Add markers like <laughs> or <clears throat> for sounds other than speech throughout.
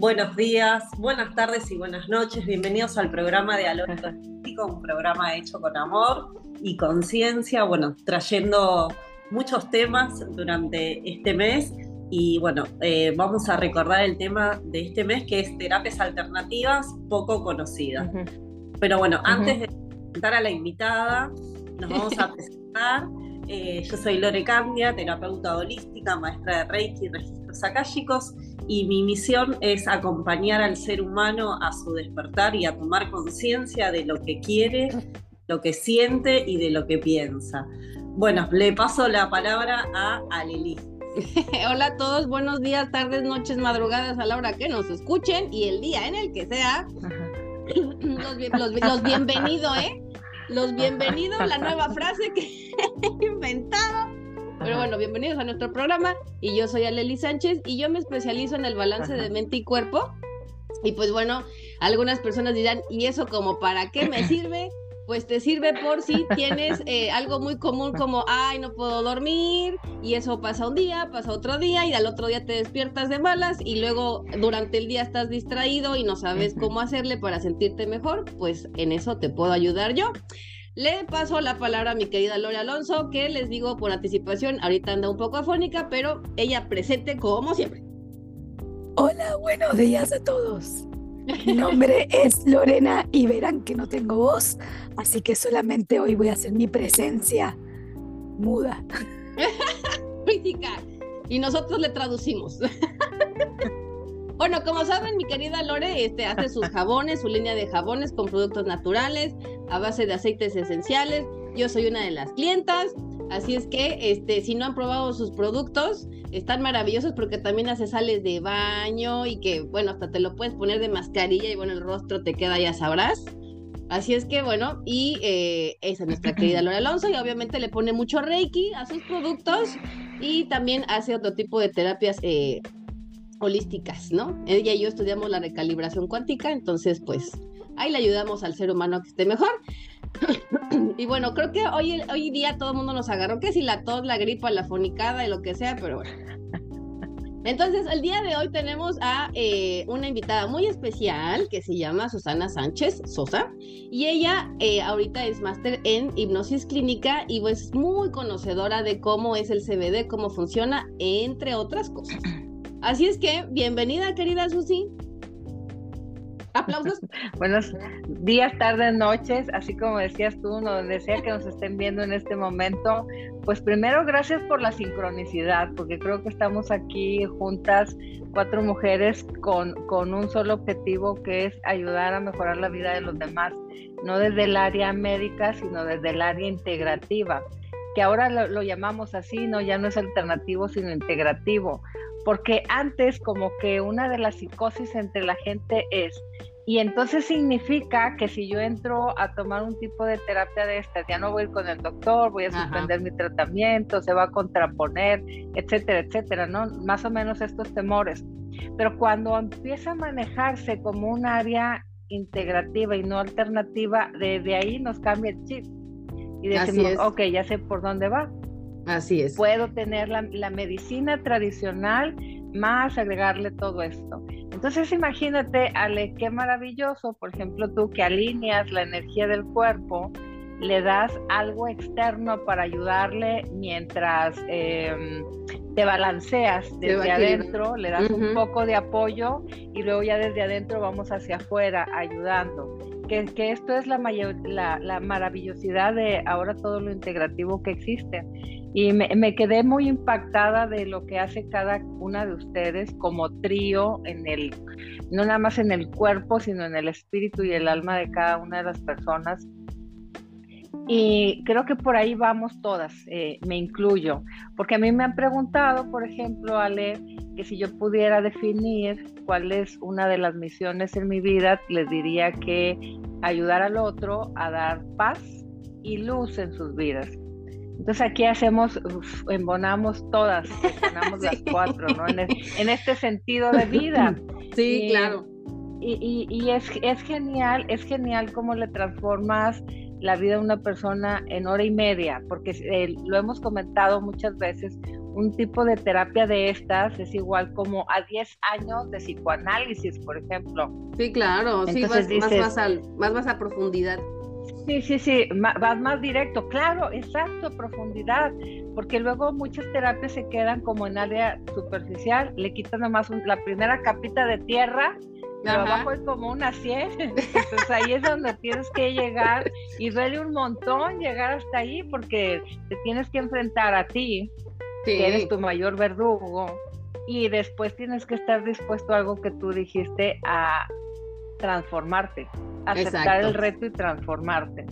Buenos días, buenas tardes y buenas noches. Bienvenidos al programa de Aloro un programa hecho con amor y conciencia, bueno, trayendo muchos temas durante este mes. Y bueno, eh, vamos a recordar el tema de este mes que es terapias alternativas poco conocidas. Pero bueno, antes de presentar a la invitada, nos vamos a <laughs> presentar. Eh, yo soy Lore Candia, terapeuta holística, maestra de Reiki y registros akáshicos, y mi misión es acompañar al ser humano a su despertar y a tomar conciencia de lo que quiere, lo que siente y de lo que piensa. Bueno, le paso la palabra a Aleli. <laughs> Hola a todos, buenos días, tardes, noches, madrugadas a la hora que nos escuchen y el día en el que sea. Los, los bienvenidos, ¿eh? Los bienvenidos, la nueva frase que <laughs> he inventado. Pero bueno, bienvenidos a nuestro programa. Y yo soy Aleli Sánchez y yo me especializo en el balance de mente y cuerpo. Y pues bueno, algunas personas dirán, ¿y eso como para qué me <laughs> sirve? Pues te sirve por si tienes eh, algo muy común como, ay, no puedo dormir, y eso pasa un día, pasa otro día, y al otro día te despiertas de malas, y luego durante el día estás distraído y no sabes cómo hacerle para sentirte mejor, pues en eso te puedo ayudar yo. Le paso la palabra a mi querida Lore Alonso, que les digo por anticipación, ahorita anda un poco afónica, pero ella presente como siempre. Hola, buenos días a todos. Mi nombre <laughs> es Lorena y verán que no tengo voz, así que solamente hoy voy a hacer mi presencia muda. <laughs> Física. Y nosotros le traducimos. <laughs> Bueno, como saben, mi querida Lore este, hace sus jabones, su línea de jabones con productos naturales, a base de aceites esenciales. Yo soy una de las clientas, así es que este, si no han probado sus productos, están maravillosos porque también hace sales de baño y que, bueno, hasta te lo puedes poner de mascarilla y bueno, el rostro te queda, ya sabrás. Así es que bueno, y eh, esa es nuestra querida Lore Alonso y obviamente le pone mucho Reiki a sus productos y también hace otro tipo de terapias eh, holísticas, ¿no? Ella y yo estudiamos la recalibración cuántica, entonces pues ahí le ayudamos al ser humano a que esté mejor. <clears throat> y bueno, creo que hoy, hoy día todo el mundo nos agarró, que si la tos, la gripa, la fonicada y lo que sea, pero bueno. Entonces, el día de hoy tenemos a eh, una invitada muy especial que se llama Susana Sánchez Sosa y ella eh, ahorita es máster en hipnosis clínica y pues muy conocedora de cómo es el CBD, cómo funciona, entre otras cosas. Así es que, bienvenida, querida Susi. Aplausos. <laughs> Buenos días, tardes, noches, así como decías tú, donde sea que nos estén viendo en este momento. Pues primero, gracias por la sincronicidad, porque creo que estamos aquí juntas, cuatro mujeres, con, con un solo objetivo, que es ayudar a mejorar la vida de los demás, no desde el área médica, sino desde el área integrativa que ahora lo, lo, llamamos así, no ya no es alternativo, sino integrativo, porque antes como que una de las psicosis entre la gente es, y entonces significa que si yo entro a tomar un tipo de terapia de estas, ya no voy a ir con el doctor, voy a suspender mi tratamiento, se va a contraponer, etcétera, etcétera, ¿no? Más o menos estos temores. Pero cuando empieza a manejarse como un área integrativa y no alternativa, desde ahí nos cambia el chip. Y decimos, ok, ya sé por dónde va. Así es. Puedo tener la, medicina tradicional más agregarle todo esto. Entonces imagínate, Ale, qué maravilloso, por ejemplo, tú que alineas la energía del cuerpo, le das algo externo para ayudarle mientras em, te balanceas desde adentro, le das un poco de apoyo y luego ya desde adentro vamos hacia afuera ayudando. Que, que esto es la, la, la maravillosidad de ahora todo lo integrativo que existe. Y me, quedé muy impactada de lo que hace cada una de ustedes como trío en el, no nada más en el cuerpo, sino en el espíritu y el alma de cada una de las personas. Y creo que por ahí vamos todas, eh, me incluyo, porque a mí me han preguntado, por ejemplo, Ale, que si yo pudiera definir cuál es una de las misiones en mi vida, les diría que ayudar al otro a dar paz y luz en sus vidas. Entonces aquí hacemos, embonamos todas, <laughs> embonamos las cuatro, ¿no? En, este sentido de vida. <laughs> Sí, claro. Y, y, es, es, genial, es genial cómo le transformas la vida de una persona en hora y media, porque eh, lo hemos comentado muchas veces, un tipo de terapia de estas es igual como a 10 años de psicoanálisis, por ejemplo. Sí, claro, sí, vas, más, al, más vas a profundidad. Sí, sí, sí, vas más directo, claro, exacto, profundidad, porque luego muchas terapias se quedan como en área superficial, le quitan nomás la primera capita de tierra, pero abajo es como una 100, <laughs> entonces ahí es donde tienes que llegar y duele un montón llegar hasta ahí porque te tienes que enfrentar a ti, que eres tu mayor verdugo, y después tienes que estar dispuesto a algo que tú dijiste a transformarte aceptar el reto y transformarte.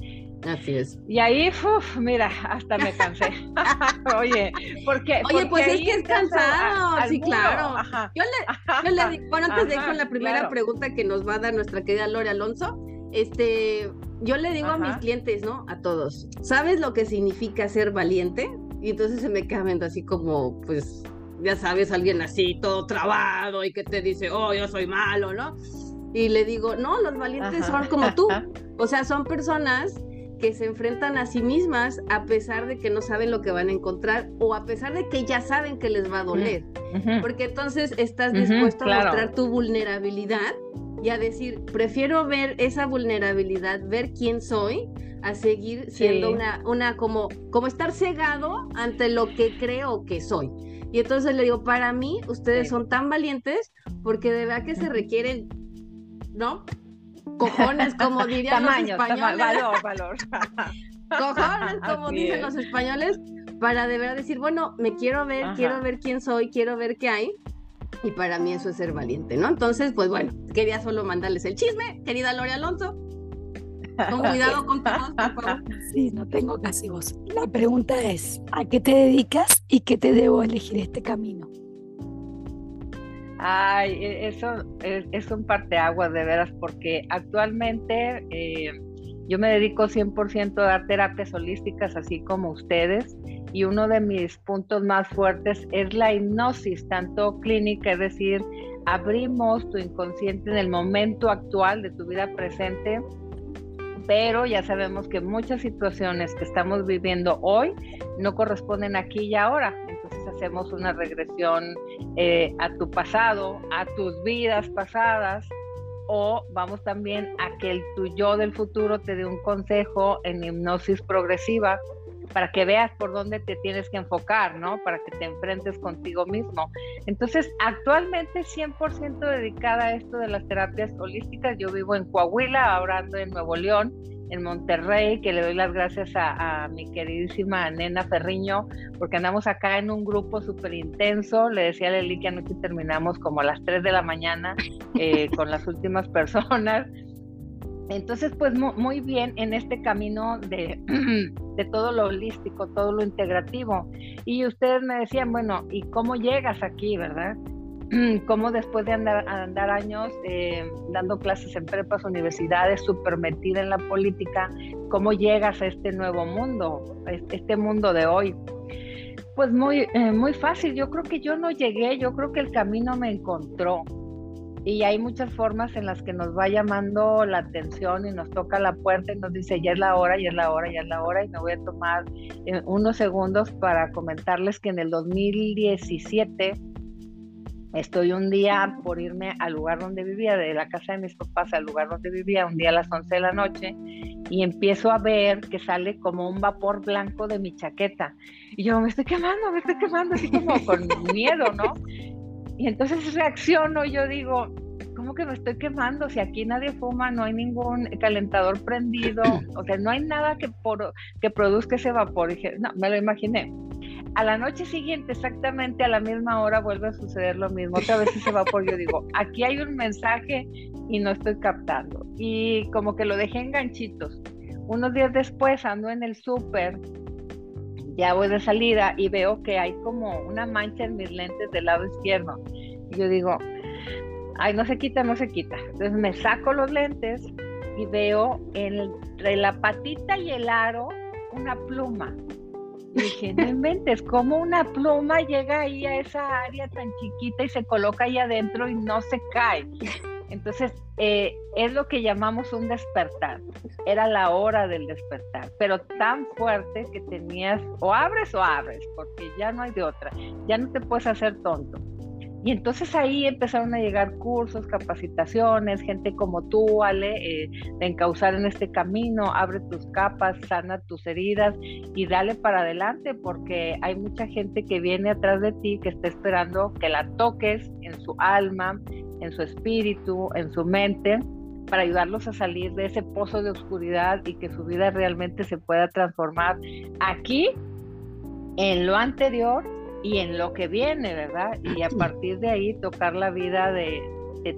Así es. Y ahí, uf, mira, hasta me cansé. <laughs> Oye, porque. Oye, pues es que es cansado, sí, claro. Yo le, yo le digo, <laughs> bueno, antes de ir con la primera pregunta que nos va a dar nuestra querida Lore Alonso, este, yo le digo a mis clientes, ¿no? A todos, ¿sabes lo que significa ser valiente? Y entonces se me quedan así como, pues, ya sabes, alguien así, todo trabado y que te dice, oh, yo soy malo, ¿no? Y le digo, no, los valientes son como tú. <laughs> O sea, son personas que se enfrentan a sí mismas a pesar de que no saben lo que van a encontrar o a pesar de que ya saben que les va a doler. Porque entonces estás dispuesto a mostrar tu vulnerabilidad y a decir, prefiero ver esa vulnerabilidad, ver quién soy, a seguir siendo una, una como, como estar cegado ante lo que creo que soy. Y entonces le digo, para mí, ustedes son tan valientes porque de verdad que se requieren ¿no? Cojones, como <laughs> dirían los españoles. valor, valor. <laughs> Cojones, <laughs> como dicen los españoles, para de verdad decir, bueno, me quiero ver, quiero ver quién soy, quiero ver qué hay. Y para mí eso es ser valiente, ¿no? Entonces, pues bueno, quería solo mandarles el chisme, querida Lore Alonso. Con cuidado con tu voz, por favor. Sí, no tengo casi voz. La pregunta es, ¿a qué te dedicas y qué te debo elegir este camino? Ay, e, eso es, un parteaguas de veras, porque actualmente eh, yo me dedico 100% a dar terapias holísticas, así como ustedes, y uno de mis puntos más fuertes es la hipnosis, tanto clínica, es decir, abrimos tu inconsciente en el momento actual de tu vida presente, pero ya sabemos que muchas situaciones que estamos viviendo hoy no corresponden aquí y ahora hacemos una regresión eh, a tu pasado, a tus vidas pasadas, o vamos también a que el tu yo del futuro te dé un consejo en hipnosis progresiva para que veas por dónde te tienes que enfocar, ¿no? Para que te enfrentes contigo mismo. Entonces, actualmente 100% dedicada a esto de las terapias holísticas. Yo vivo en Coahuila, ahora ando en Nuevo León en Monterrey, que le doy las gracias a, mi queridísima nena Ferriño, porque andamos acá en un grupo súper intenso. Le decía a Leli que anoche terminamos como a las 3 de la mañana eh, <laughs> con las últimas personas. Entonces, pues muy bien en este camino de, <clears throat> de, todo lo holístico, todo lo integrativo. Y ustedes me decían, bueno, ¿y cómo llegas aquí, verdad? <clears throat> cómo después de andar, andar años eh, dando clases en prepas, universidades, súper metida en la política, cómo llegas a este nuevo mundo, este mundo de hoy. Pues muy, eh, muy fácil, yo creo que yo no llegué, yo creo que el camino me encontró. Y hay muchas formas en las que nos va llamando la atención y nos toca la puerta y nos dice, ya es la hora, ya es la hora, ya es la hora. Y me voy a tomar eh, unos segundos para comentarles que en el 2017 Estoy un día por irme al lugar donde vivía, de la casa de mis papás al lugar donde vivía, un día a las 11 de la noche, y empiezo a ver que sale como un vapor blanco de mi chaqueta. Y yo me estoy quemando, me estoy quemando, así como con miedo, ¿no? Y entonces reacciono y yo digo, ¿cómo que me estoy quemando? Si aquí nadie fuma, no hay ningún calentador prendido, o sea, no hay nada que, por, que produzca ese vapor. Dije, no, me lo imaginé. A la noche siguiente, exactamente a la misma hora, vuelve a suceder lo mismo. Otra vez ese vapor, yo digo, aquí hay un mensaje y no estoy captando. Y como que lo dejé en ganchitos. Unos días después ando en el súper, ya voy de salida y veo que hay como una mancha en mis lentes del lado izquierdo. Y yo digo, ay, no se quita, no se quita. Entonces me saco los lentes y veo entre la patita y el aro una pluma. Dije, no inventes, ¿cómo una pluma llega ahí a esa área tan chiquita y se coloca ahí adentro y no se cae? Entonces, eh, es lo que llamamos un despertar. Era la hora del despertar, pero tan fuerte que tenías, o abres o abres, porque ya no hay de otra, ya no te puedes hacer tonto. Y entonces ahí empezaron a llegar cursos, capacitaciones, gente como tú, Ale, eh, de encauzar en este camino, abre tus capas, sana tus heridas y dale para adelante, porque hay mucha gente que viene atrás de ti, que está esperando que la toques en su alma, en su espíritu, en su mente, para ayudarlos a salir de ese pozo de oscuridad y que su vida realmente se pueda transformar aquí, en lo anterior y en lo que viene, ¿verdad? Y a partir de ahí tocar la vida de,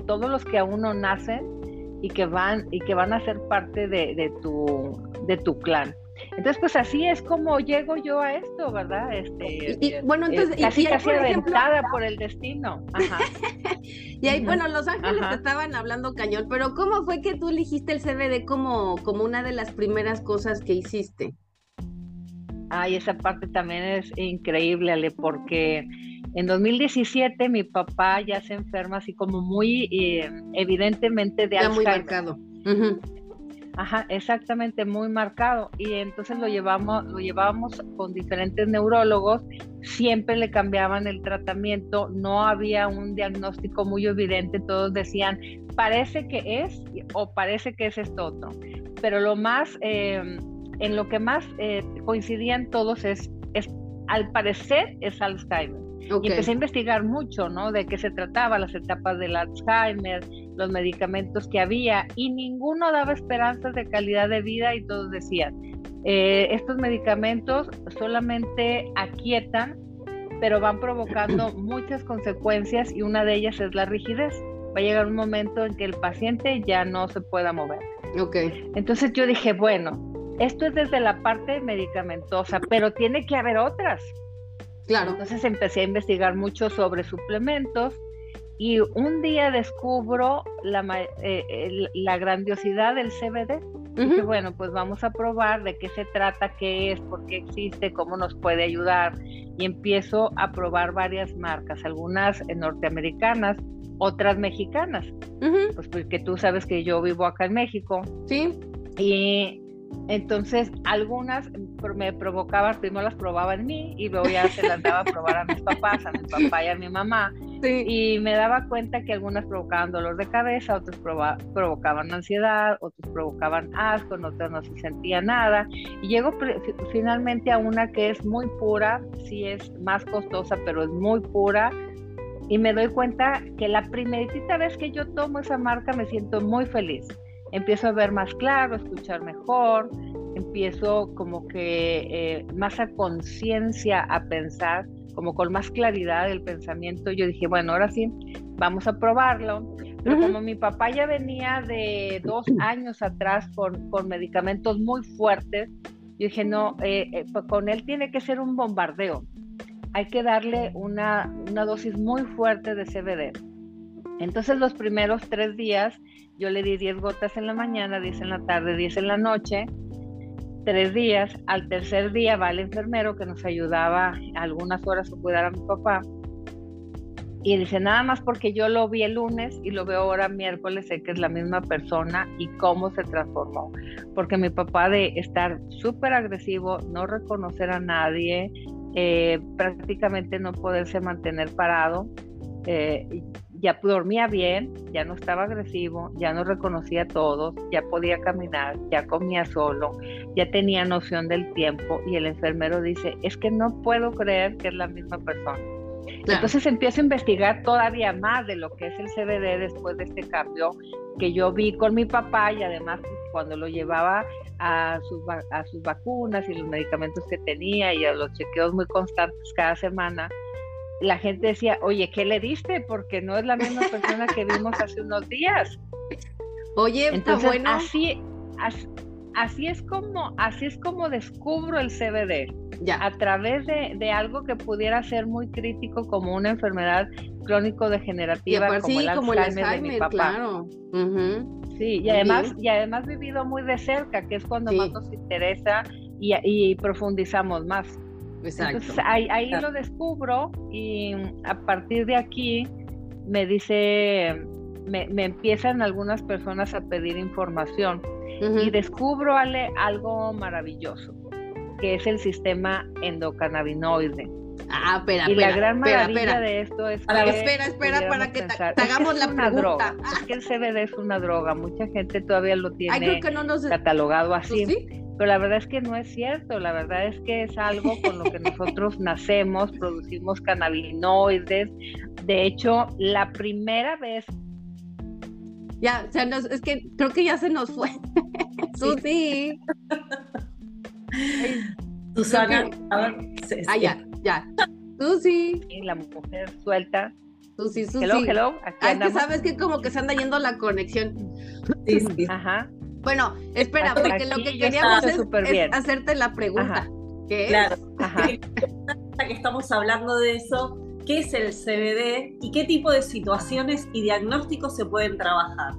todos los que aún no nacen y que van, y que van a ser parte de, tu, de tu clan. Entonces, pues así es como llego yo a esto, ¿verdad? Este, y, bueno, entonces, casi, casi aventada por el destino. Ajá. <laughs> y ahí, bueno, Los Ángeles te estaban hablando cañón, pero ¿cómo fue que tú elegiste el CBD como, como una de las primeras cosas que hiciste? Ay, esa parte también es increíble, Ale, porque en 2017 mi papá ya se enferma así como muy eh, evidentemente de ya muy marcado. Ajá, exactamente, muy marcado. Y entonces lo llevamos, lo llevábamos con diferentes neurólogos, siempre le cambiaban el tratamiento, no había un diagnóstico muy evidente, todos decían, parece que es o parece que es esto otro. Pero lo más eh, en lo que más eh, coincidían todos es, es, al parecer, es Alzheimer. Y empecé a investigar mucho, ¿no? De qué se trataba, las etapas del Alzheimer, los medicamentos que había, y ninguno daba esperanzas de calidad de vida y todos decían, eh, estos medicamentos solamente aquietan, pero van provocando <clears throat> muchas consecuencias y una de ellas es la rigidez. Va a llegar un momento en que el paciente ya no se pueda mover. Ok. Entonces yo dije, bueno, esto es desde la parte medicamentosa, pero tiene que haber otras. Claro. Entonces empecé a investigar mucho sobre suplementos y un día descubro la, eh, la grandiosidad del CBD. Y dije, bueno, pues vamos a probar de qué se trata, qué es, por qué existe, cómo nos puede ayudar. Y empiezo a probar varias marcas, algunas norteamericanas, otras mexicanas. Pues porque tú sabes que yo vivo acá en México. Sí. Y entonces, algunas me provocaban, primero las probaba en mí y luego ya se las daba a probar a mis papás, a mi papá y a mi mamá. Y me daba cuenta que algunas provocaban dolor de cabeza, otras provocaban ansiedad, otras provocaban asco, en otras no se sentía nada. Y llego finalmente a una que es muy pura, sí es más costosa, pero es muy pura. Y me doy cuenta que la primerita vez que yo tomo esa marca me siento muy feliz empiezo a ver más claro, escuchar mejor, empiezo como que eh, más a conciencia a pensar, como con más claridad el pensamiento. Yo dije, bueno, ahora sí, vamos a probarlo. Pero como mi papá ya venía de dos <clears throat> años atrás con, con medicamentos muy fuertes, yo dije, no, eh, eh, pues con él tiene que ser un bombardeo. Hay que darle una, una dosis muy fuerte de CBD. Entonces los primeros tres días yo le di 10 gotas en la mañana, 10 en la tarde, 10 en la noche, tres días. Al tercer día va el enfermero que nos ayudaba algunas horas a cuidar a mi papá. Y dice, nada más porque yo lo vi el lunes y lo veo ahora miércoles, sé que es la misma persona y cómo se transformó. Porque mi papá de estar súper agresivo, no reconocer a nadie, eh, prácticamente no poderse mantener parado, eh, ya dormía bien, ya no estaba agresivo, ya no reconocía a todos, ya podía caminar, ya comía solo, ya tenía noción del tiempo y el enfermero dice, es que no puedo creer que es la misma persona. Entonces empiezo a investigar todavía más de lo que es el CBD después de este cambio que yo vi con mi papá y además pues, cuando lo llevaba a sus, a sus vacunas y los medicamentos que tenía y a los chequeos muy constantes cada semana, la gente decía, oye, ¿qué le diste? Porque no es la misma persona que vimos hace unos días. Oye, entonces bueno. así, así, es como, así es como descubro el CBD. Ya. A través de, algo que pudiera ser muy crítico como una enfermedad crónico-degenerativa como, el como, el de mi papá. Claro. Sí, y además, y además vivido muy de cerca, que es cuando más nos interesa y, y profundizamos más. Entonces ahí, lo descubro y a partir de aquí me dice, me, empiezan algunas personas a pedir información y descubro algo maravilloso, que es el sistema endocannabinoide. Ah, espera, y la gran maravilla de esto es que espera, espera para que te, hagamos la pregunta. Droga. Es que el CBD es una droga, mucha gente todavía lo tiene catalogado así. ¿Sí? Pero la verdad es que no es cierto, la verdad es que es algo con lo que nosotros nacemos, producimos cannabinoides. De hecho, la primera vez ya, o sea, es que creo que ya se nos fue. Susi. Susana, a ver. Ah, ya, ya. Susi. la mujer suelta. Susi, Susi. Hello, hello. Aquí que sabes que como que se anda yendo la conexión. Sí, sí. Ajá. Bueno, espera, porque lo que queríamos es, hacerte la pregunta. ¿Qué claro. Ajá. que estamos hablando de eso, qué es el CBD y qué tipo de situaciones y diagnósticos se pueden trabajar.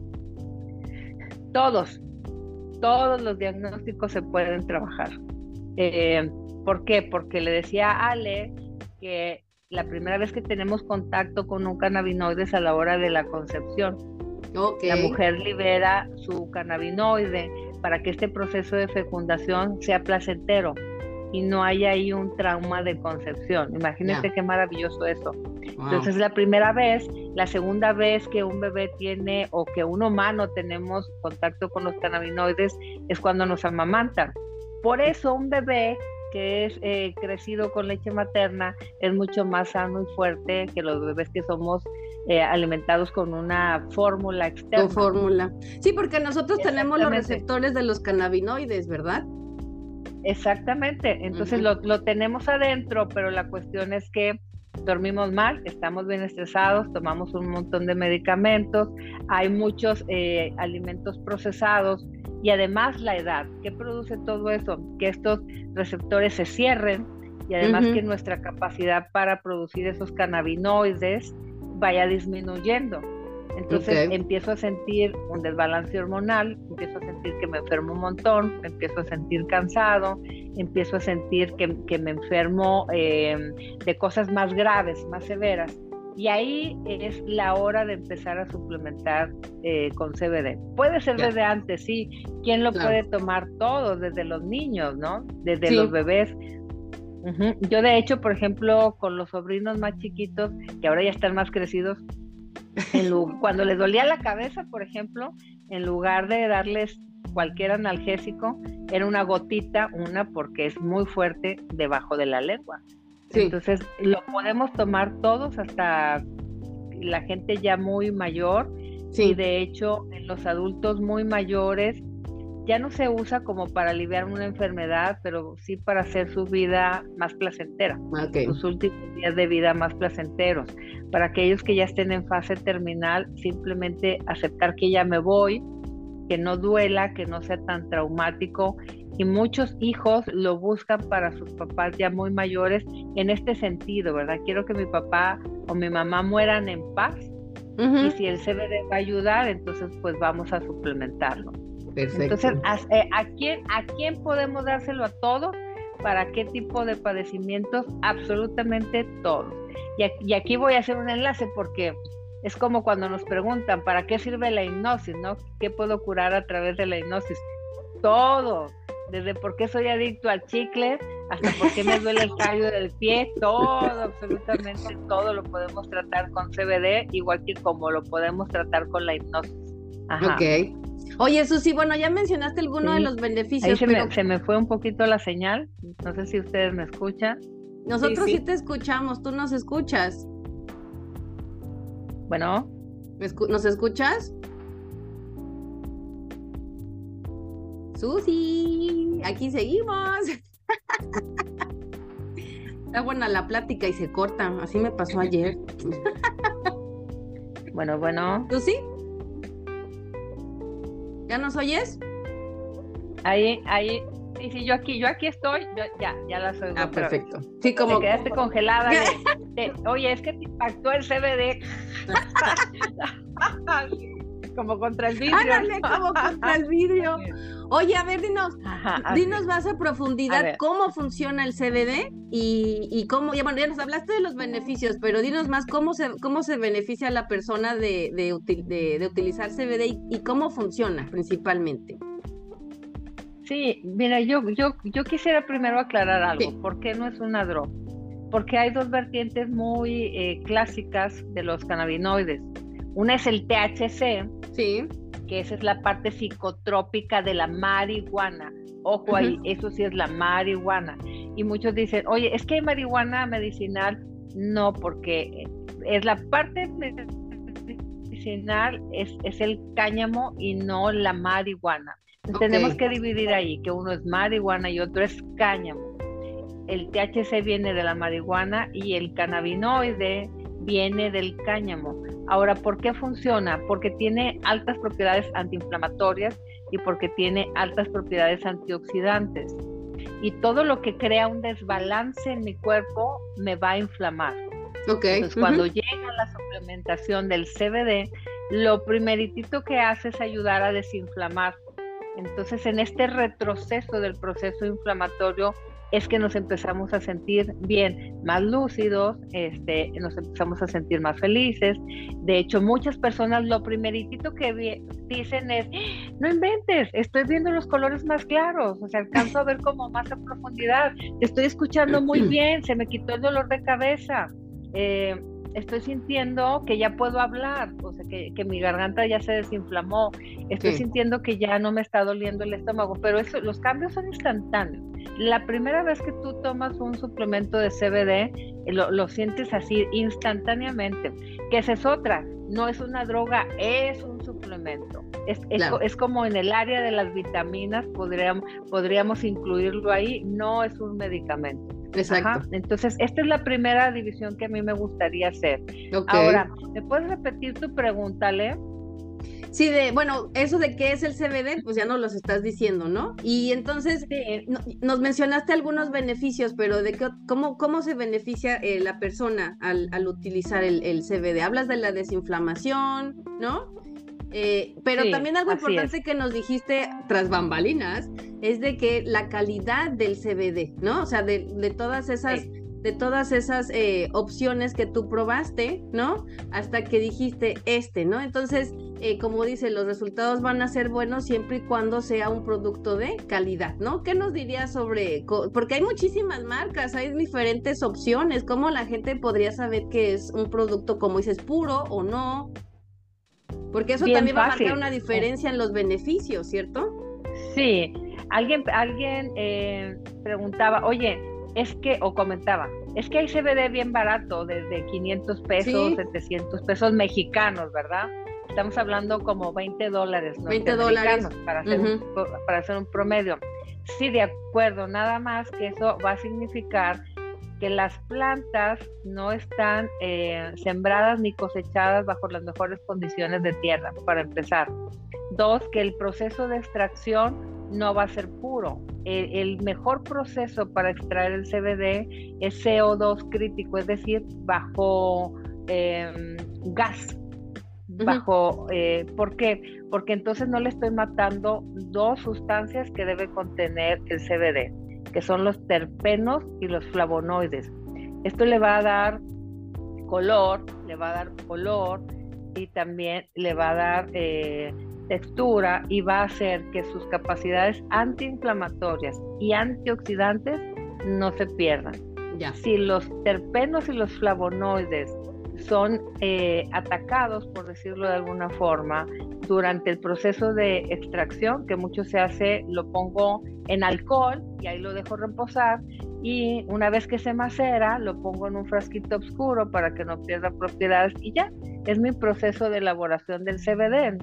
Todos, todos los diagnósticos se pueden trabajar. Eh, ¿Por qué? Porque le decía a Ale que la primera vez que tenemos contacto con un cannabinoide es a la hora de la concepción. La mujer libera su cannabinoide para que este proceso de fecundación sea placentero y no hay ahí un trauma de concepción. Imagínense qué maravilloso eso. Entonces, la primera vez, la segunda vez que un bebé tiene o que un humano tenemos contacto con los cannabinoides es cuando nos amamantan. Por eso un bebé que es eh, crecido con leche materna es mucho más sano y fuerte que los bebés que somos eh, alimentados con una fórmula externa. Con fórmula. Sí, porque nosotros tenemos los receptores de los cannabinoides, ¿verdad? Exactamente, entonces lo, tenemos adentro, pero la cuestión es que dormimos mal, estamos bien estresados, tomamos un montón de medicamentos, hay muchos eh, alimentos procesados y además la edad. ¿Qué produce todo eso? Que estos receptores se cierren y además que nuestra capacidad para producir esos cannabinoides vaya disminuyendo. Entonces empiezo a sentir un desbalance hormonal, empiezo a sentir que me enfermo un montón, empiezo a sentir cansado, empiezo a sentir que, me enfermo eh, de cosas más graves, más severas. Y ahí es la hora de empezar a suplementar eh, con CBD. Puede ser desde antes, sí. ¿Quién lo puede tomar todo? Desde los niños, ¿no? Desde los bebés. Yo de hecho, por ejemplo, con los sobrinos más chiquitos, que ahora ya están más crecidos, <laughs> cuando les dolía la cabeza, por ejemplo, en lugar de darles cualquier analgésico, era una gotita, una porque es muy fuerte debajo de la lengua. Entonces lo podemos tomar todos hasta la gente ya muy mayor. Y de hecho en los adultos muy mayores ya no se usa como para aliviar una enfermedad, pero sí para hacer su vida más placentera, sus últimos días de vida más placenteros. Para aquellos que ya estén en fase terminal, simplemente aceptar que ya me voy, que no duela, que no sea tan traumático. Y muchos hijos lo buscan para sus papás ya muy mayores en este sentido, ¿verdad? Quiero que mi papá o mi mamá mueran en paz. Y si el CBD va a ayudar, entonces pues vamos a suplementarlo. Entonces, eh, ¿a, quién, ¿a quién podemos dárselo a todos? ¿Para qué tipo de padecimientos? Absolutamente todos. Y, aquí voy a hacer un enlace porque es como cuando nos preguntan, ¿para qué sirve la hipnosis? ¿no? ¿Qué puedo curar a través de la hipnosis? Todo, desde por qué soy adicto al chicle hasta por qué me duele el callo del pie, todo, absolutamente todo lo podemos tratar con CBD, igual que como lo podemos tratar con la hipnosis. Ajá. Ok. Oye, Susi, bueno, ya mencionaste alguno de los beneficios. Ahí se, me, fue un poquito la señal. No sé si ustedes me escuchan. Nosotros sí, te escuchamos, tú nos escuchas. Bueno. ¿Nos escuchas? Susi, aquí seguimos. <laughs> Está buena la plática y se corta. Así me pasó ayer. bueno, bueno. ¿Susi? ¿Ya nos oyes? Ahí, ahí, sí, sí, yo aquí, yo aquí estoy, yo ya, ya la soy. Ah, perfecto. Sí, como. Te quedaste congelada. <laughs> oye, es que te impactó el CBD. <laughs> <laughs> <laughs> como contra el vidrio. Ándale, como contra el vidrio. <laughs> Oye, a ver, dinos, dinos más a profundidad cómo funciona el CBD y, cómo, ya, bueno, ya nos hablaste de los beneficios, pero dinos más cómo se, cómo se beneficia a la persona de, de, utilizar CBD y, cómo funciona principalmente. Sí, mira, yo, yo, yo quisiera primero aclarar algo, ¿por qué no es una droga? Porque hay dos vertientes muy eh, clásicas de los cannabinoides. Una es el THC, sí. que esa es la parte psicotrópica de la marihuana. Ojo ahí, eso sí es la marihuana. Y muchos dicen, oye, es que hay marihuana medicinal. No, porque es la parte medicinal, es, es el cáñamo y no la marihuana. Tenemos que dividir ahí, que uno es marihuana y otro es cáñamo. El THC viene de la marihuana y el cannabinoide viene del cáñamo. Ahora, ¿por qué funciona? Porque tiene altas propiedades antiinflamatorias y porque tiene altas propiedades antioxidantes. Y todo lo que crea un desbalance en mi cuerpo me va a inflamar. Okay. Entonces, cuando llega la suplementación del CBD, lo primeritito que hace es ayudar a desinflamar. Entonces, en este retroceso del proceso inflamatorio, es que nos empezamos a sentir bien, más lúcidos, este, nos empezamos a sentir más felices. De hecho, muchas personas lo primeritito que dicen es, no inventes, estoy viendo los colores más claros, o sea, alcanzo a ver como más a profundidad, estoy escuchando muy <clears throat> bien, se me quitó el dolor de cabeza. Eh, estoy sintiendo que ya puedo hablar, o sea, que, que, mi garganta ya se desinflamó, estoy sintiendo que ya no me está doliendo el estómago, pero eso, los cambios son instantáneos. La primera vez que tú tomas un suplemento de CBD, eh, lo, sientes así instantáneamente. Que esa es otra, no es una droga, es un suplemento. Es, es, como en el área de las vitaminas, podríamos, podríamos incluirlo ahí, no es un medicamento. Exacto. Entonces, esta es la primera división que a mí me gustaría hacer. Ahora, ¿me puedes repetir tu pregunta, Le? Sí, de, bueno, eso de qué es el CBD, pues ya nos los estás diciendo, ¿no? Y entonces nos mencionaste algunos beneficios, pero de qué, cómo, cómo se beneficia eh, la persona al, al utilizar el, el, CBD. Hablas de la desinflamación, ¿no? Eh, pero también algo importante que nos dijiste tras bambalinas es de que la calidad del CBD, ¿no? O sea, de, de todas esas de todas esas eh, opciones que tú probaste, ¿no? Hasta que dijiste este, ¿no? Entonces, eh, como dice, los resultados van a ser buenos siempre y cuando sea un producto de calidad, ¿no? ¿Qué nos dirías sobre, porque hay muchísimas marcas, hay diferentes opciones, ¿cómo la gente podría saber que es un producto, como dices, puro o no? Porque eso también va a marcar una diferencia en los beneficios, ¿cierto? Sí, alguien, alguien eh, preguntaba, oye, es que, o comentaba, es que hay CBD bien barato, desde 500 pesos, 700 pesos mexicanos, ¿verdad? Estamos hablando como 20 dólares, ¿no? 20 dólares. Para hacer, un, para hacer un promedio. Sí, de acuerdo, nada más que eso va a significar que las plantas no están eh, sembradas ni cosechadas bajo las mejores condiciones de tierra, para empezar. Dos, que el proceso de extracción no va a ser puro. El, mejor proceso para extraer el CBD es CO2 crítico, es decir, bajo em, gas. Bajo, eh, ¿por qué? Porque entonces no le estoy matando dos sustancias que debe contener el CBD, que son los terpenos y los flavonoides. Esto le va a dar color, le va a dar color y también le va a dar eh, textura y va a hacer que sus capacidades antiinflamatorias y antioxidantes no se pierdan. Ya. Si los terpenos y los flavonoides son eh, atacados, por decirlo de alguna forma, durante el proceso de extracción, que mucho se hace, lo pongo en alcohol y ahí lo dejo reposar y una vez que se macera, lo pongo en un frasquito oscuro para que no pierda propiedades y ya, es mi proceso de elaboración del CBD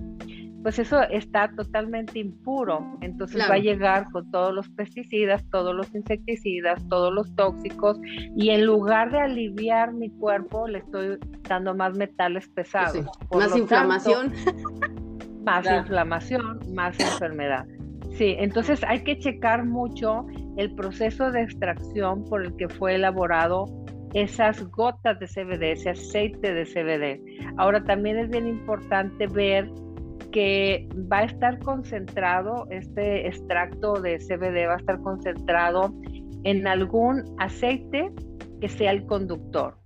pues eso está totalmente impuro. Entonces va a llegar con todos los pesticidas, todos los insecticidas, todos los tóxicos, y en lugar de aliviar mi cuerpo, le estoy dando más metales pesados. Más inflamación. más inflamación, más enfermedad. Sí, entonces hay que checar mucho el proceso de extracción por el que fue elaborado esas gotas de CBD, ese aceite de CBD. Ahora también es bien importante ver que va a estar concentrado, este extracto de CBD va a estar concentrado en algún aceite que sea el conductor.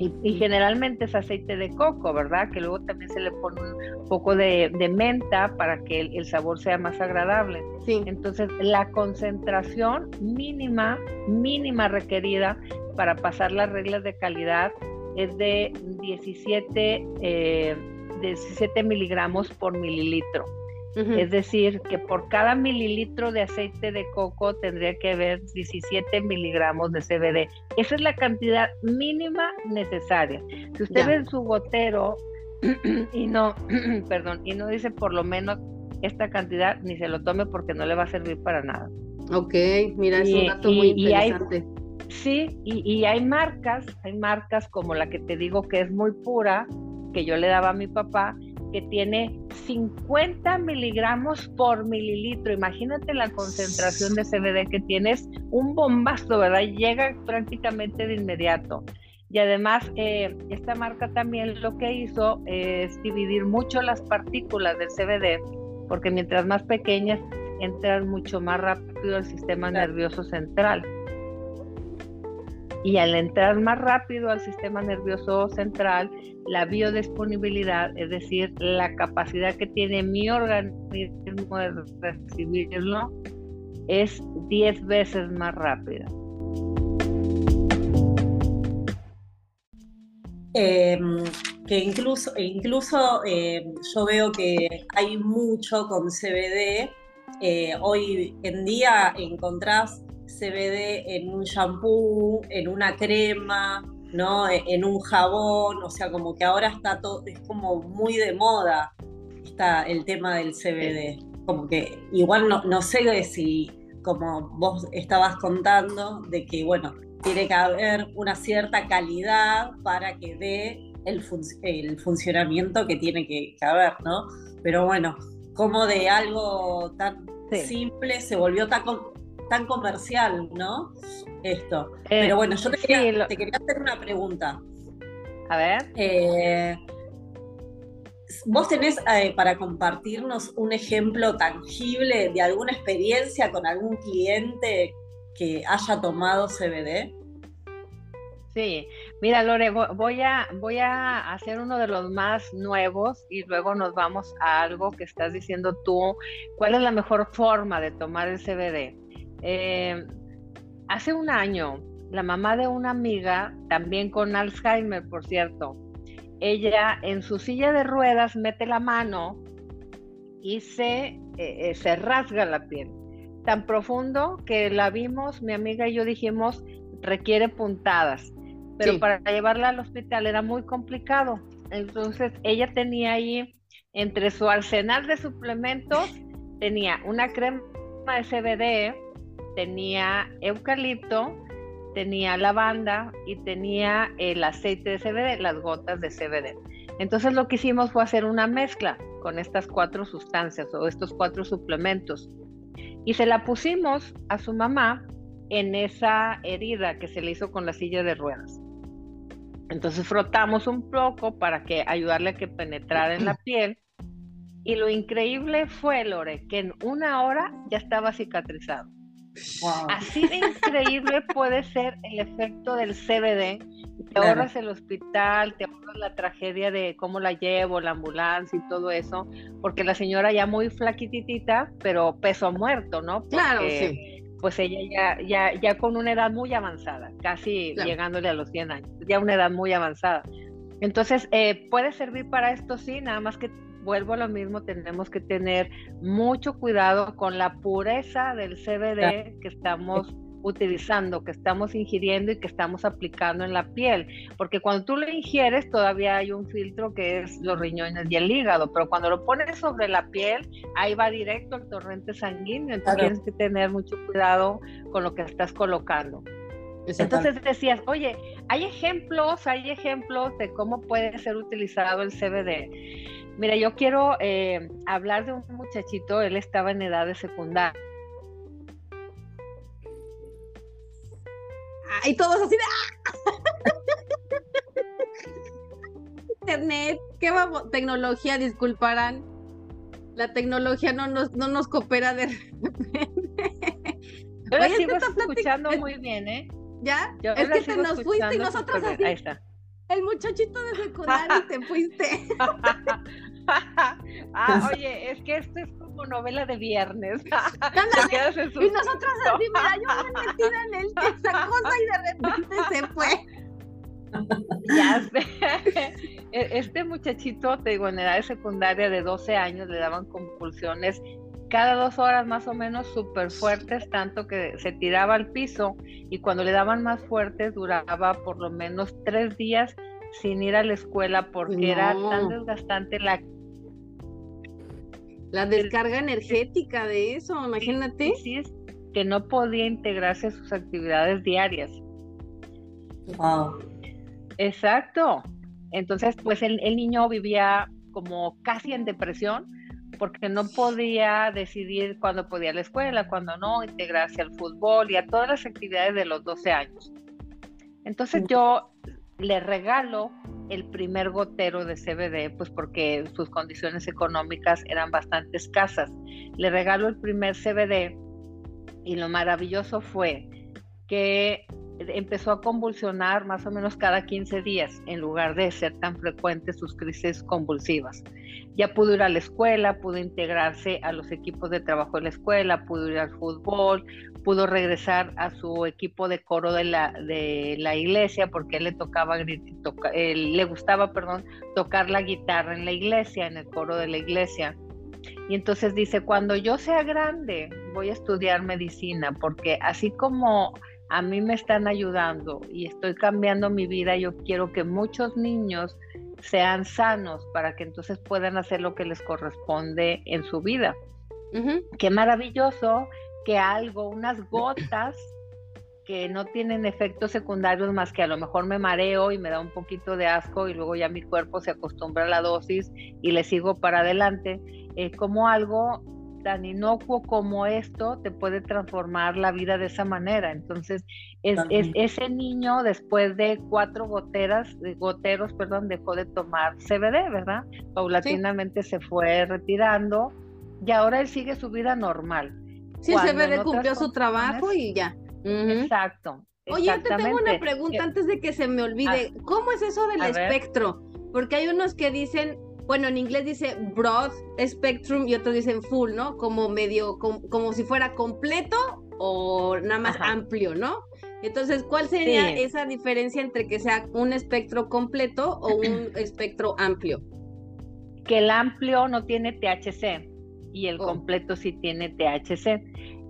Y, generalmente es aceite de coco, ¿verdad? Que luego también se le pone un poco de, menta para que el, sabor sea más agradable. Sí. Entonces, la concentración mínima, mínima requerida para pasar las reglas de calidad es de 17, 17 eh, miligramos por mililitro. Es decir, que por cada mililitro de aceite de coco tendría que haber 17 miligramos de CBD. Esa es la cantidad mínima necesaria. Si usted ve su gotero <clears throat> y no, <clears throat> perdón, y no dice por lo menos esta cantidad, ni se lo tome porque no le va a servir para nada. Ok, mira, es un dato muy interesante. sí, y hay marcas, hay marcas como la que te digo que es muy pura, que yo le daba a mi papá, que tiene 50 miligramos por mililitro. Imagínate la concentración de CBD que tienes, un bombazo, ¿verdad? Llega prácticamente de inmediato. Y además, eh, esta marca también lo que hizo es dividir mucho las partículas del CBD, porque mientras más pequeñas, entran mucho más rápido al sistema nervioso central y al entrar más rápido al sistema nervioso central, la biodisponibilidad, es decir, la capacidad que tiene mi organismo de recibirlo, es 10 veces más rápida. Em, que incluso, incluso em, yo veo que hay mucho con CBD. Eh, hoy en día encontrás CBD en un shampoo, en una crema, ¿no? E, en un jabón, o sea, como que ahora está todo, es como muy de moda está el tema del CBD. Como que igual no, no sé si, como vos estabas contando, de que, bueno, tiene que haber una cierta calidad para que dé el, el funcionamiento que tiene que, haber, ¿no? Pero bueno, como de algo tan simple se volvió tan, tan comercial, ¿no? Esto. Eh, Pero bueno, yo te quería, hacer una pregunta. A ver. Eh, ¿Vos tenés eh, para compartirnos un ejemplo tangible de alguna experiencia con algún cliente que haya tomado CBD? Sí, mira Lore, voy a, voy a hacer uno de los más nuevos y luego nos vamos a algo que estás diciendo tú. ¿Cuál es la mejor forma de tomar el CBD? Eh, hace un año, la mamá de una amiga, también con Alzheimer, por cierto, ella en su silla de ruedas mete la mano y se, eh, eh, se rasga la piel. Tan profundo que la vimos, mi amiga y yo dijimos, requiere puntadas. Pero para llevarla al hospital era muy complicado. Entonces ella tenía ahí, entre su arsenal de suplementos, tenía una crema de CBD, tenía eucalipto, tenía lavanda y tenía el aceite de CBD, las gotas de CBD. Entonces lo que hicimos fue hacer una mezcla con estas cuatro sustancias o estos cuatro suplementos y se la pusimos a su mamá en esa herida que se le hizo con la silla de ruedas. Entonces frotamos un poco para que ayudarle a que penetrara en la <clears throat> piel y lo increíble fue, Lore, que en una hora ya estaba cicatrizado. Así de increíble puede ser el efecto del CBD. Te ahorras el hospital, te ahorras la tragedia de cómo la llevo, la ambulancia y todo eso, porque la señora ya muy flaquititita, pero peso muerto, ¿no? claro, sí. Pues ella ya, ya, ya con una edad muy avanzada, casi llegándole a los 100 años, ya una edad muy avanzada. Entonces, eh, puede servir para esto, sí, nada más que vuelvo a lo mismo, tenemos que tener mucho cuidado con la pureza del CBD que estamos utilizando, que estamos ingiriendo y que estamos aplicando en la piel, porque cuando tú lo ingieres todavía hay un filtro que es los riñones y el hígado, pero cuando lo pones sobre la piel, ahí va directo al torrente sanguíneo, entonces tienes que tener mucho cuidado con lo que estás colocando. Entonces decías, oye, hay ejemplos, hay ejemplos de cómo puede ser utilizado el CBD. Mira, yo quiero eh, hablar de un muchachito, él estaba en edad de secundaria. Y todos así de... ¡ah! Internet, qué tecnología, disculparán. la tecnología no nos, no nos coopera de repente. Yo la sigo escuchando muy bien, ¿eh? ¿Ya? es que te nos fuiste y nosotros así. Ahí está. El muchachito de secundaria y te fuiste. <laughs> <laughs> ah, oye, es que esto es como novela de viernes. <laughs> y nosotros así, mira, yo me metida en el, <laughs> esa cosa y de repente se fue. Ya sé. E, este muchachito, te digo, en edad de secundaria de 12 años le daban compulsiones cada dos horas más o menos súper fuertes, tanto que se tiraba al piso y cuando le daban más fuertes duraba por lo menos tres días sin ir a la escuela porque era tan desgastante la... La descarga energética de eso, imagínate. Sí, es que no podía integrarse a sus actividades diarias. Wow. Exacto. Entonces, pues el, el niño vivía como casi en depresión porque no podía decidir cuándo podía ir a la escuela, cuándo no, integrarse al fútbol y a todas las actividades de los 12 años. Entonces yo le regalo el primer gotero de CBD, pues porque sus condiciones económicas eran bastante escasas. Le regalo el primer CBD y lo maravilloso fue que empezó a convulsionar más o menos cada 15 días en lugar de ser tan frecuentes sus crisis convulsivas. Ya pudo ir a la escuela, pudo integrarse a los equipos de trabajo de la escuela, pudo ir al fútbol, pudo regresar a su equipo de coro de la, de la iglesia porque él le tocaba, le gustaba, perdón, tocar la guitarra en la iglesia, en el coro de la iglesia. Y entonces dice, cuando yo sea grande, voy a estudiar medicina, porque así como a mí me están ayudando y estoy cambiando mi vida, yo quiero que muchos niños sean sanos para que entonces puedan hacer lo que les corresponde en su vida. Qué maravilloso que algo, unas gotas que no tienen efectos secundarios más que a lo mejor me mareo y me da un poquito de asco y luego ya mi cuerpo se acostumbra a la dosis y le sigo para adelante, eh, como algo tan inocuo como esto te puede transformar la vida de esa manera. Entonces, es, ese niño después de cuatro goteras, de goteros, perdón, dejó de tomar CBD, ¿verdad? Paulatinamente se fue retirando y ahora él sigue su vida normal. Sí, CBD cumplió su trabajo y ya. Exacto. Oye, yo te tengo una pregunta antes de que se me olvide. ¿Cómo es eso del espectro? Porque hay unos que dicen bueno, en inglés dice broad spectrum y otros dicen full, ¿no? Como medio, como, si fuera completo o nada más amplio, ¿no? Entonces, ¿cuál sería esa diferencia entre que sea un espectro completo o un <clears throat> espectro amplio? Que el amplio no tiene THC y el oh. completo sí tiene THC.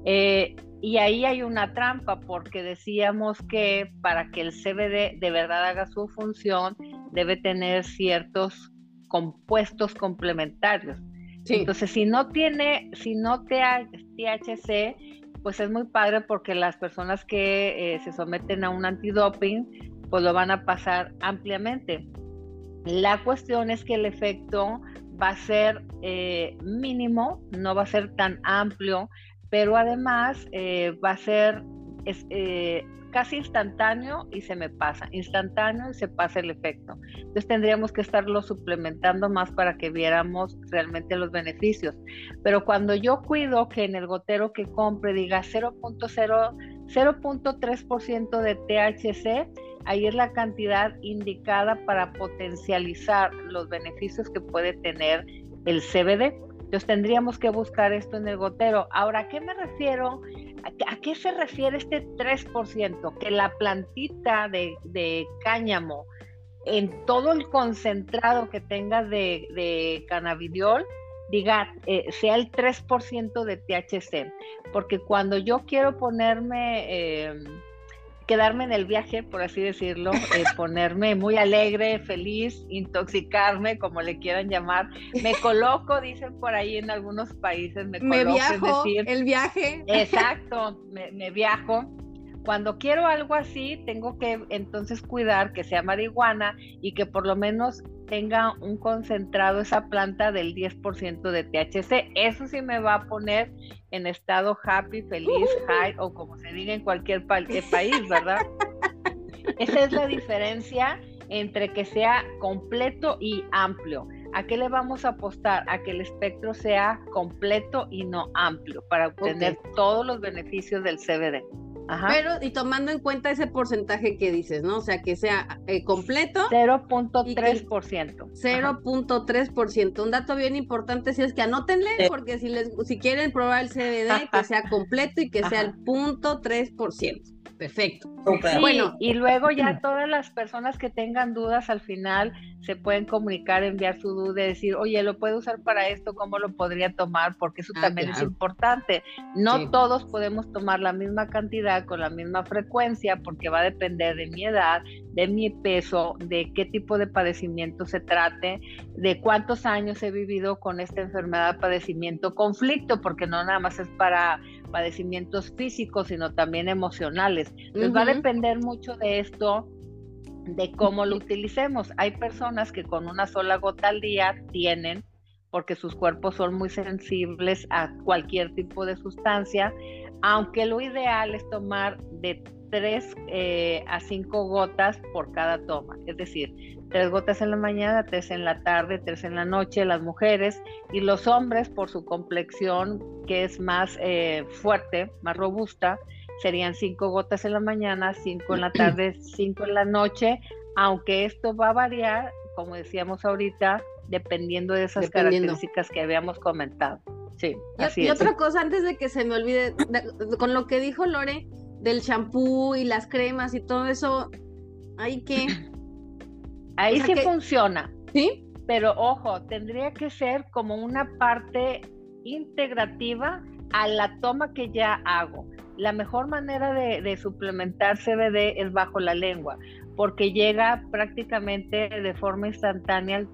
Eh, y ahí hay una trampa porque decíamos que para que el CBD de verdad haga su función debe tener ciertos compuestos complementarios. Entonces, si no tiene, si no THC, pues es muy padre porque las personas que eh, se someten a un antidoping, pues lo van a pasar ampliamente. La cuestión es que el efecto va a ser eh, mínimo, no va a ser tan amplio, pero además eh, va a ser casi instantáneo y se me pasa, instantáneo y se pasa el efecto. Entonces tendríamos que estarlo suplementando más para que viéramos realmente los beneficios. Pero cuando yo cuido que en el gotero que compre diga 0.3% de THC, ahí es la cantidad indicada para potencializar los beneficios que puede tener el CBD. Entonces tendríamos que buscar esto en el gotero. Ahora, ¿a qué me refiero? ¿A qué se refiere este 3%? Que la plantita de, cáñamo, en todo el concentrado que tenga de, de cannabidiol, diga, eh, sea el 3% de THC. Porque cuando yo quiero ponerme... Eh, quedarme en el viaje, por así decirlo, eh, <laughs> ponerme muy alegre, feliz, intoxicarme, como le quieran llamar. Me coloco, dicen por ahí en algunos países, me, me viajo, el viaje. Exacto, me, me viajo cuando quiero algo así, tengo que entonces cuidar que sea marihuana y que por lo menos tenga un concentrado esa planta del 10% de THC. Eso sí me va a poner en estado happy, feliz, high o como se diga en cualquier eh, país, ¿verdad? <laughs> Esa es la diferencia entre que sea completo y amplio. ¿A qué le vamos a apostar? A que el espectro sea completo y no amplio para obtener todos los beneficios del CBD. Ajá. Pero, y tomando en cuenta ese porcentaje que dices, ¿no? O sea, que sea eh, completo. 0.3%. 0.3%. Un dato bien importante, si es que anótenle, porque si, les, si quieren probar el CBD, que sea completo y que sea el 0.3% perfecto. Bueno, y luego ya todas las personas que tengan dudas al final se pueden comunicar, enviar su duda, decir, oye, lo puedo usar para esto, ¿cómo lo podría tomar? Porque eso ah, también es importante. No todos podemos tomar la misma cantidad con la misma frecuencia porque va a depender de mi edad, de mi peso, de qué tipo de padecimiento se trate, de cuántos años he vivido con esta enfermedad, padecimiento, conflicto, porque no nada más es para padecimientos físicos, sino también emocionales. Entonces va a depender mucho de esto, de cómo lo utilicemos. Hay personas que con una sola gota al día tienen, porque sus cuerpos son muy sensibles a cualquier tipo de sustancia, aunque lo ideal es tomar de 3 eh, a 5 gotas por cada toma, es decir, tres gotas en la mañana, tres en la tarde, tres en la noche, las mujeres y los hombres por su complexión que es más eh, fuerte, más robusta, serían cinco gotas en la mañana, cinco en la tarde, <clears throat> cinco en la noche, aunque esto va a variar, como decíamos ahorita, dependiendo de esas características que habíamos comentado. Sí, y, así y otra cosa, antes de que se me olvide, con lo que dijo Lore del champú y las cremas y todo eso, hay <clears throat> que Ahí sí funciona. Sí. Pero ojo, tendría que ser como una parte integrativa a la toma que ya hago. La mejor manera de, suplementar CBD es bajo la lengua, porque llega prácticamente de forma instantánea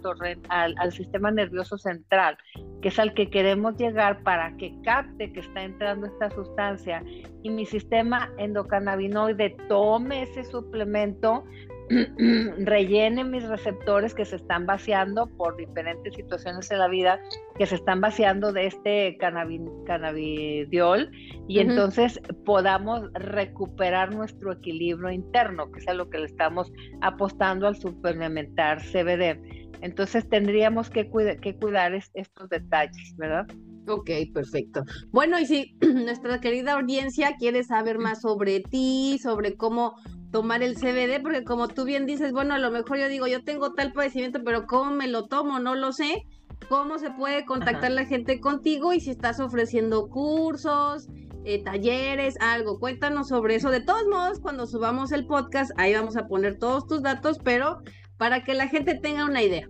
al, al, sistema nervioso central, que es al que queremos llegar para que capte que está entrando esta sustancia. Y mi sistema endocannabinoide tome ese suplemento <clears throat> rellene mis receptores que se están vaciando por diferentes situaciones en la vida, que se están vaciando de este cannabidiol y entonces podamos recuperar nuestro equilibrio interno, que es a lo que le estamos apostando al suplementar CBD. Entonces tendríamos que, que cuidar estos detalles, ¿verdad? Ok, perfecto. Bueno, y si <clears throat> nuestra querida audiencia quiere saber más sobre ti, sobre cómo tomar el CBD, porque como tú bien dices, bueno, a lo mejor yo digo, yo tengo tal padecimiento, pero ¿cómo me lo tomo? No lo sé. ¿Cómo se puede contactar la gente contigo y si estás ofreciendo cursos, eh, talleres, algo? Cuéntanos sobre eso. De todos modos, cuando subamos el podcast, ahí vamos a poner todos tus datos, pero para que la gente tenga una idea.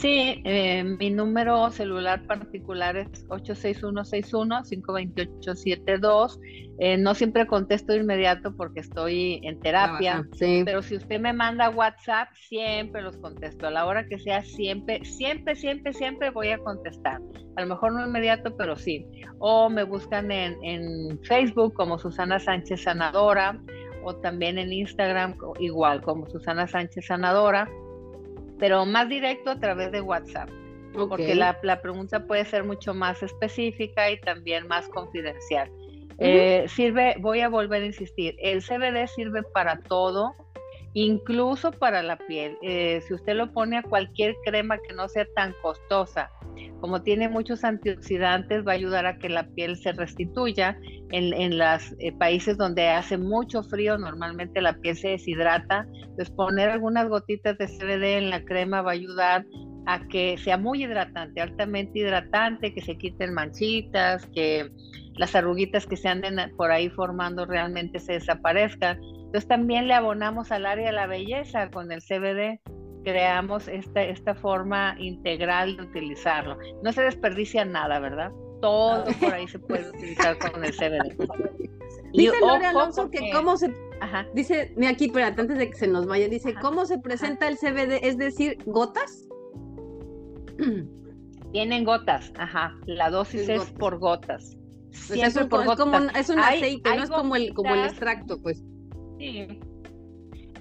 Sí, eh, mi número celular particular es 86161-52872. Eh, no siempre contesto de inmediato porque estoy en terapia, pero si usted me manda WhatsApp, siempre los contesto. A la hora que sea, siempre, siempre, siempre, siempre voy a contestar. A lo mejor no inmediato, pero sí. O me buscan en, en Facebook como Susana Sánchez Sanadora o también en Instagram igual como Susana Sánchez Sanadora pero más directo a través de WhatsApp. Porque la, pregunta puede ser mucho más específica y también más confidencial. Eh, sirve, voy a volver a insistir, el CBD sirve para todo, incluso para la piel. Eh, si usted lo pone a cualquier crema que no sea tan costosa, como tiene muchos antioxidantes, va a ayudar a que la piel se restituya. En, los eh, países donde hace mucho frío, normalmente la piel se deshidrata. Entonces, poner algunas gotitas de CBD en la crema va a ayudar a que sea muy hidratante, altamente hidratante, que se quiten manchitas, que las arruguitas que se anden por ahí formando realmente se desaparezcan. Entonces también le abonamos al área de la belleza con el CBD creamos esta, esta forma integral de utilizarlo. No se desperdicia nada, ¿verdad? Todo por ahí se puede utilizar con el CBD. <laughs> Dice Lore Alonso que cómo se... Ajá. Dice, mira aquí, pero antes de que se nos vaya, dice, ¿cómo se presenta el CBD? Es decir, ¿gotas? <clears throat> Tienen gotas, ajá. La dosis es, por gotas. es, un, por Como un, es un aceite, no es como el, como el extracto, pues. Sí,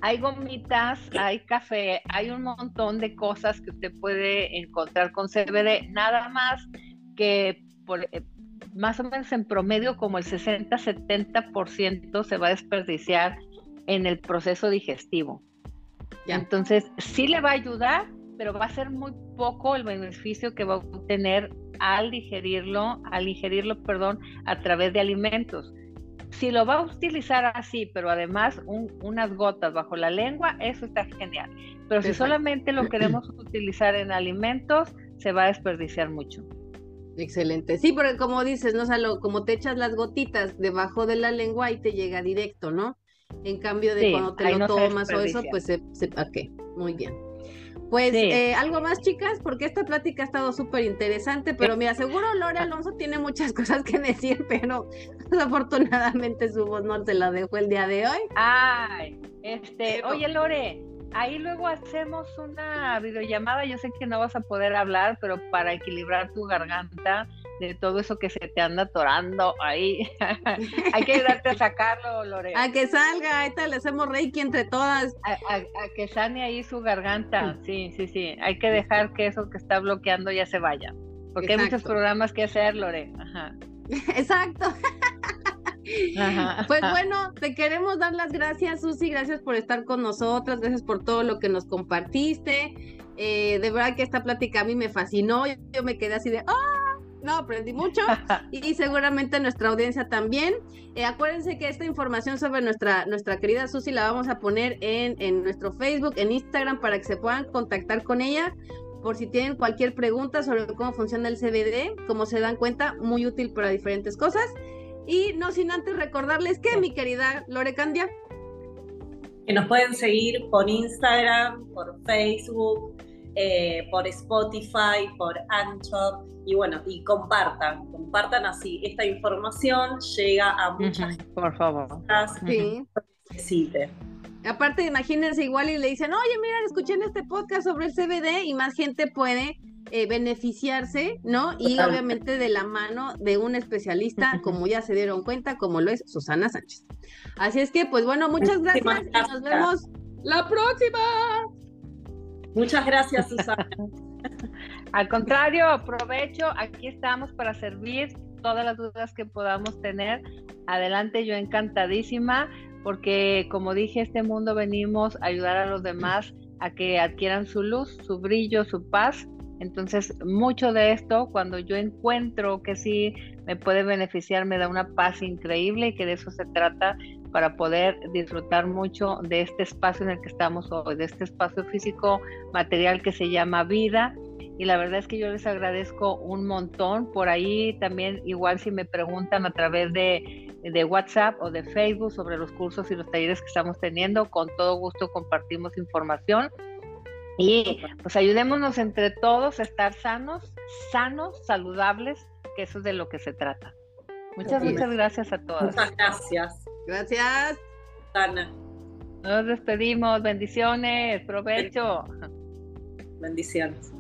hay gomitas, hay café, hay un montón de cosas que usted puede encontrar con CBD, nada más que por, eh, más o menos en promedio como el 60-70% se va a desperdiciar en el proceso digestivo. Entonces, sí le va a ayudar, pero va a ser muy poco el beneficio que va a obtener al digerirlo, al ingerirlo, perdón, a través de alimentos. Si lo va a utilizar así, pero además unas gotas bajo la lengua, eso está genial. Pero si solamente lo <clears throat> queremos utilizar en alimentos, se va a desperdiciar mucho. Excelente. Sí, porque como dices, ¿no? O como te echas las gotitas debajo de la lengua y te llega directo, ¿no? En cambio de cuando te lo tomas o eso, pues se, se ok, muy bien. Pues eh, algo más, chicas, porque esta plática ha estado súper interesante, pero mira, seguro Lore Alonso tiene muchas <laughs> cosas que decir, pero desafortunadamente su voz no se la dejó el día de hoy. Ay, este, oye Lore, ahí luego hacemos una videollamada, yo sé que no vas a poder hablar, pero para equilibrar tu garganta de todo eso que se te anda atorando ahí, <laughs> hay que ayudarte a sacarlo, Lore. A que salga, ahorita le hacemos reiki entre todas. A, que sane ahí su garganta, sí, sí, sí, hay que dejar que eso que está bloqueando ya se vaya, porque hay muchos programas que hacer, Lore. Ajá. <laughs> Exacto. Pues <laughs> bueno, te queremos dar las gracias, Susi, gracias por estar con nosotras, gracias por todo lo que nos compartiste. Eh, de verdad que esta plática a mí me fascinó, yo me quedé así de, ¡ah! No, aprendí mucho <laughs> y seguramente nuestra audiencia también. Eh, acuérdense que esta información sobre nuestra, nuestra querida Susi la vamos a poner en, en nuestro Facebook, en Instagram, para que se puedan contactar con ella por si tienen cualquier pregunta sobre cómo funciona el CBD. Como se dan cuenta, muy útil para diferentes cosas. Y no sin antes recordarles que, mi querida Lore Candia. Que nos pueden seguir por Instagram, por Facebook, eh, por Spotify, por Anchor. Y bueno, y compartan, compartan así. Esta información llega a muchas Por favor. Sí. necesite. Aparte, imagínense igual y le dicen, oye, mira, escuché en este podcast sobre el CBD y más gente puede eh, beneficiarse, ¿no? Y obviamente de la mano de un especialista, como ya se dieron cuenta, como lo es Susana Sánchez. Así es que, pues bueno, muchas gracias, y nos vemos la próxima. Muchas gracias, Susana. <laughs> Al contrario, aprovecho, aquí estamos para servir todas las dudas que podamos tener. Adelante, yo encantadísima, porque como dije, este mundo venimos a ayudar a los demás a que adquieran su luz, su brillo, su paz entonces, mucho de esto, cuando yo encuentro que sí me puede beneficiar, me da una paz increíble y que de eso se trata para poder disfrutar mucho de este espacio en el que estamos hoy, de este espacio físico material que se llama vida. Y la verdad es que yo les agradezco un montón. Por ahí también, igual si me preguntan a través de, de WhatsApp o de Facebook sobre los cursos y los talleres que estamos teniendo, con todo gusto compartimos información y pues ayudémonos entre todos a estar sanos, sanos, saludables, que eso es de lo que se trata. Muchas, muchas gracias a todas. Muchas gracias. Gracias. Ana. Nos despedimos. Bendiciones. Provecho. Bendiciones.